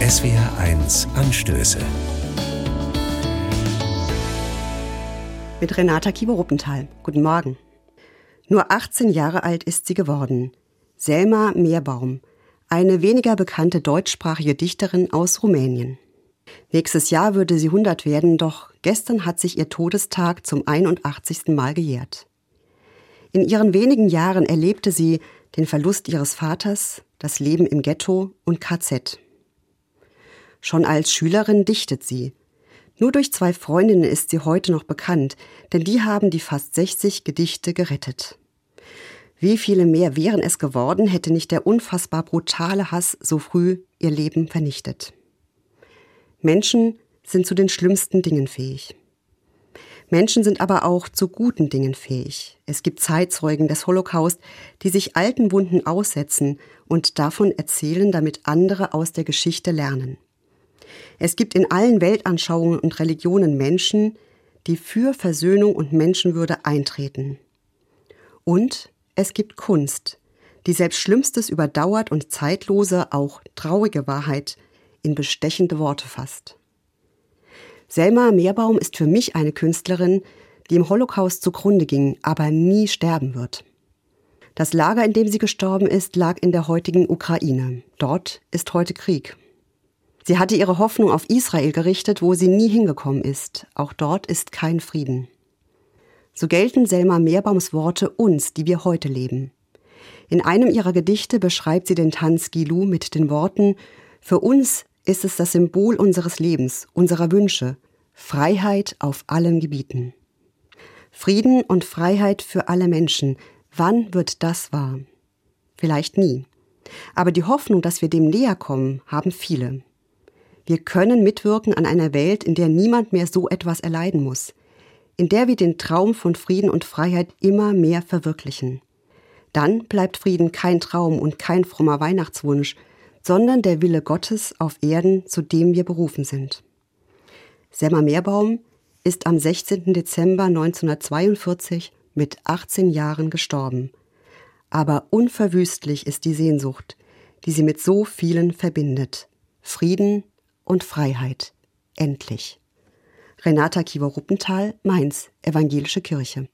SWR1 Anstöße. Mit Renata Kieber-Ruppenthal. Guten Morgen. Nur 18 Jahre alt ist sie geworden. Selma Meerbaum, eine weniger bekannte deutschsprachige Dichterin aus Rumänien. Nächstes Jahr würde sie 100 werden, doch gestern hat sich ihr Todestag zum 81. Mal gejährt. In ihren wenigen Jahren erlebte sie den Verlust ihres Vaters, das Leben im Ghetto und KZ. Schon als Schülerin dichtet sie. Nur durch zwei Freundinnen ist sie heute noch bekannt, denn die haben die fast 60 Gedichte gerettet. Wie viele mehr wären es geworden, hätte nicht der unfassbar brutale Hass so früh ihr Leben vernichtet. Menschen sind zu den schlimmsten Dingen fähig. Menschen sind aber auch zu guten Dingen fähig. Es gibt Zeitzeugen des Holocaust, die sich alten Wunden aussetzen und davon erzählen, damit andere aus der Geschichte lernen. Es gibt in allen Weltanschauungen und Religionen Menschen, die für Versöhnung und Menschenwürde eintreten. Und es gibt Kunst, die selbst Schlimmstes überdauert und zeitlose, auch traurige Wahrheit in bestechende Worte fasst. Selma Meerbaum ist für mich eine Künstlerin, die im Holocaust zugrunde ging, aber nie sterben wird. Das Lager, in dem sie gestorben ist, lag in der heutigen Ukraine. Dort ist heute Krieg. Sie hatte ihre Hoffnung auf Israel gerichtet, wo sie nie hingekommen ist. Auch dort ist kein Frieden. So gelten Selma Meerbaums Worte uns, die wir heute leben. In einem ihrer Gedichte beschreibt sie den Tanz Gilu mit den Worten Für uns ist es das Symbol unseres Lebens, unserer Wünsche, Freiheit auf allen Gebieten. Frieden und Freiheit für alle Menschen, wann wird das wahr? Vielleicht nie. Aber die Hoffnung, dass wir dem näher kommen, haben viele. Wir können mitwirken an einer Welt, in der niemand mehr so etwas erleiden muss, in der wir den Traum von Frieden und Freiheit immer mehr verwirklichen. Dann bleibt Frieden kein Traum und kein frommer Weihnachtswunsch, sondern der Wille Gottes auf Erden, zu dem wir berufen sind. Selma Meerbaum ist am 16. Dezember 1942 mit 18 Jahren gestorben. Aber unverwüstlich ist die Sehnsucht, die sie mit so vielen verbindet. Frieden und Freiheit. Endlich. Renata Kiewer-Ruppenthal, Mainz, Evangelische Kirche.